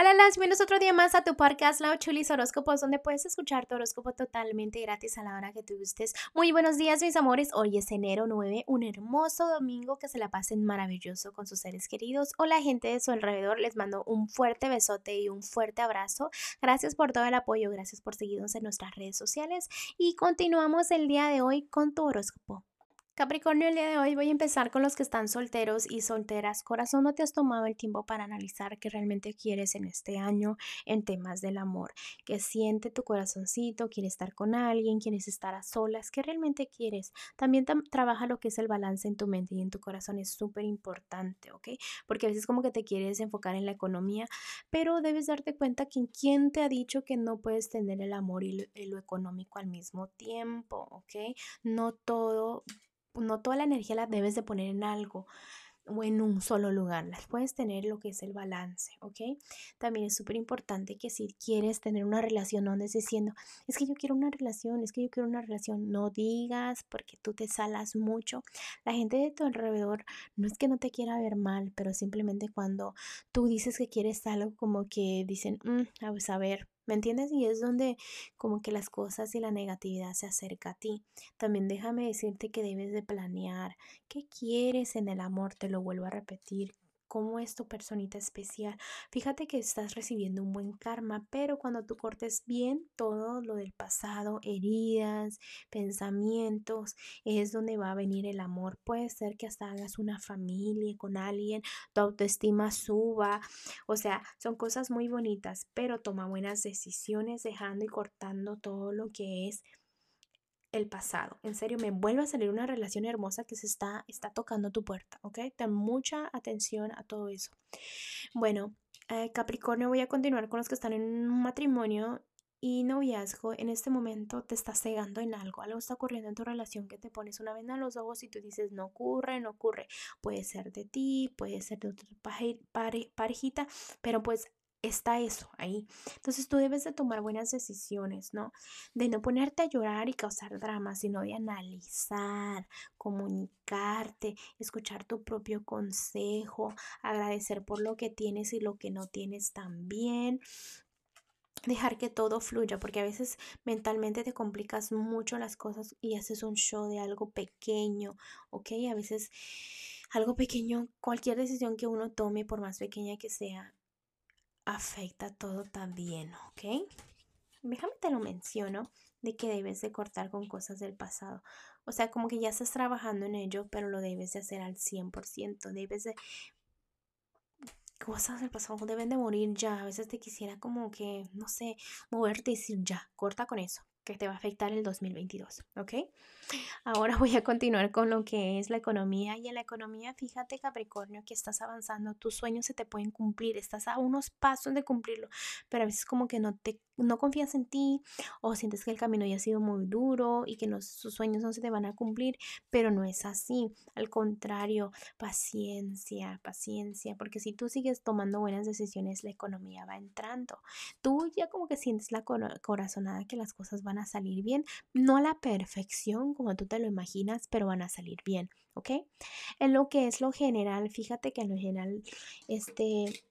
Hola, las bienvenidos otro día más a tu podcast Lao Chulis Horóscopos, donde puedes escuchar tu horóscopo totalmente gratis a la hora que tú gustes. Muy buenos días, mis amores. Hoy es enero 9, un hermoso domingo que se la pasen maravilloso con sus seres queridos o la gente de su alrededor. Les mando un fuerte besote y un fuerte abrazo. Gracias por todo el apoyo, gracias por seguirnos en nuestras redes sociales y continuamos el día de hoy con tu horóscopo. Capricornio, el día de hoy voy a empezar con los que están solteros y solteras. Corazón, no te has tomado el tiempo para analizar qué realmente quieres en este año en temas del amor. ¿Qué siente tu corazoncito? ¿Quieres estar con alguien? ¿Quieres estar a solas? ¿Qué realmente quieres? También trabaja lo que es el balance en tu mente y en tu corazón. Es súper importante, ¿ok? Porque a veces como que te quieres enfocar en la economía, pero debes darte cuenta que quién te ha dicho que no puedes tener el amor y y lo económico al mismo tiempo, ¿ok? No todo no toda la energía la debes de poner en algo o en un solo lugar, las puedes tener lo que es el balance, ¿ok? También es súper importante que si quieres tener una relación, no andes diciendo, es que yo quiero una relación, es que yo quiero una relación, no digas porque tú te salas mucho. La gente de tu alrededor no es que no te quiera ver mal, pero simplemente cuando tú dices que quieres algo, como que dicen, mm, a ver, ¿Me entiendes? Y es donde como que las cosas y la negatividad se acerca a ti. También déjame decirte que debes de planear qué quieres en el amor, te lo vuelvo a repetir, cómo es tu personita especial. Fíjate que estás recibiendo un buen karma, pero cuando tú cortes bien todo lo del pasado, heridas, pensamientos, es donde va a venir el amor. Puede ser que hasta hagas una familia con alguien, tu autoestima suba, o sea, son cosas muy bonitas, pero toma buenas decisiones dejando y cortando todo lo que es el pasado. En serio, me vuelve a salir una relación hermosa que se está, está tocando tu puerta, ¿ok? Ten mucha atención a todo eso. Bueno, eh, Capricornio, voy a continuar con los que están en un matrimonio y noviazgo. En este momento te está cegando en algo, algo está ocurriendo en tu relación que te pones una venda en los ojos y tú dices, no ocurre, no ocurre. Puede ser de ti, puede ser de otra parejita, pero pues está eso ahí. Entonces tú debes de tomar buenas decisiones, ¿no? De no ponerte a llorar y causar drama, sino de analizar, comunicarte, escuchar tu propio consejo, agradecer por lo que tienes y lo que no tienes también. Dejar que todo fluya, porque a veces mentalmente te complicas mucho las cosas y haces un show de algo pequeño, ¿ok? A veces algo pequeño, cualquier decisión que uno tome, por más pequeña que sea, afecta todo también, ¿ok? Déjame te lo menciono de que debes de cortar con cosas del pasado. O sea, como que ya estás trabajando en ello, pero lo debes de hacer al 100%. Debes de... Cosas del pasado deben de morir ya. A veces te quisiera como que, no sé, moverte y decir ya, corta con eso que te va a afectar el 2022, ¿ok? Ahora voy a continuar con lo que es la economía y en la economía, fíjate Capricornio que estás avanzando, tus sueños se te pueden cumplir, estás a unos pasos de cumplirlo, pero a veces como que no te no confías en ti o sientes que el camino ya ha sido muy duro y que los, sus sueños no se te van a cumplir, pero no es así. Al contrario, paciencia, paciencia, porque si tú sigues tomando buenas decisiones, la economía va entrando. Tú ya como que sientes la corazonada que las cosas van a salir bien, no a la perfección como tú te lo imaginas, pero van a salir bien, ¿ok? En lo que es lo general, fíjate que en lo general, este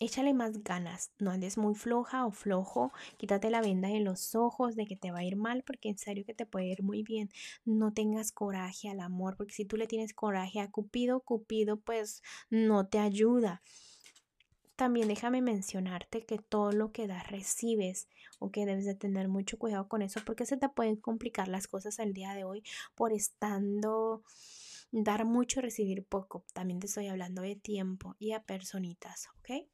échale más ganas, no andes muy floja o flojo, quítate la venda de los ojos de que te va a ir mal, porque en serio que te puede ir muy bien. No tengas coraje al amor, porque si tú le tienes coraje a Cupido, Cupido pues no te ayuda. También déjame mencionarte que todo lo que das recibes o que debes de tener mucho cuidado con eso porque se te pueden complicar las cosas el día de hoy por estando dar mucho y recibir poco. También te estoy hablando de tiempo y a personitas, ¿ok?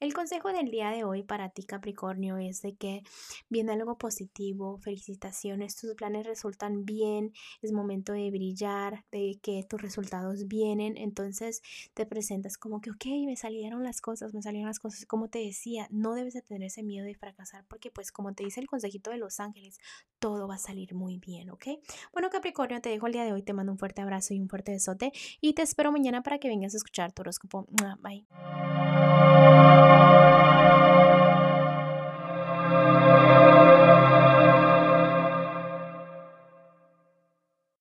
El consejo del día de hoy para ti Capricornio es de que viene algo positivo, felicitaciones, tus planes resultan bien, es momento de brillar, de que tus resultados vienen, entonces te presentas como que, ok, me salieron las cosas, me salieron las cosas, como te decía, no debes de tener ese miedo de fracasar porque pues como te dice el consejito de los ángeles, todo va a salir muy bien, ¿ok? Bueno Capricornio, te dejo el día de hoy, te mando un fuerte abrazo y un fuerte besote y te espero mañana para que vengas a escuchar tu horóscopo. Bye.